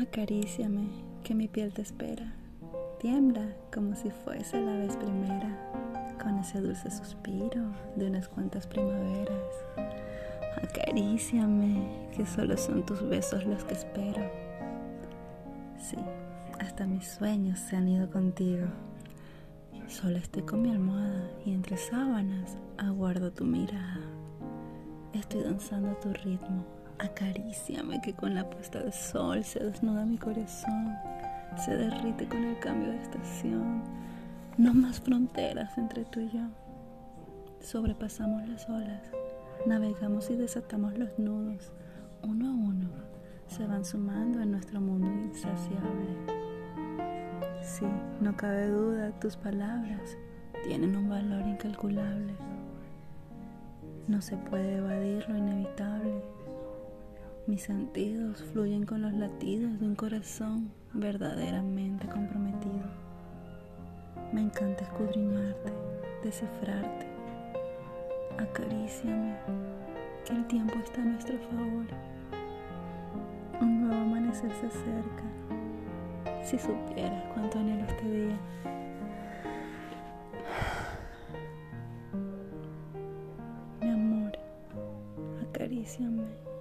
Acaríciame, que mi piel te espera. Tiembla como si fuese la vez primera, con ese dulce suspiro de unas cuantas primaveras. Acaríciame, que solo son tus besos los que espero. Sí, hasta mis sueños se han ido contigo. Solo estoy con mi almohada y entre sábanas aguardo tu mirada. Estoy danzando a tu ritmo. Acaríciame que con la puesta de sol se desnuda mi corazón. Se derrite con el cambio de estación. No más fronteras entre tú y yo. Sobrepasamos las olas. Navegamos y desatamos los nudos. Uno a uno se van sumando en nuestro mundo insaciable. Sí, no cabe duda, tus palabras tienen un valor incalculable. No se puede evadir lo inevitable. Mis sentidos fluyen con los latidos de un corazón verdaderamente comprometido. Me encanta escudriñarte, descifrarte. Acaríciame, que el tiempo está a nuestro favor. Un nuevo amanecer se acerca si supieras cuánto anhelo este día. Mi amor, acaríciame.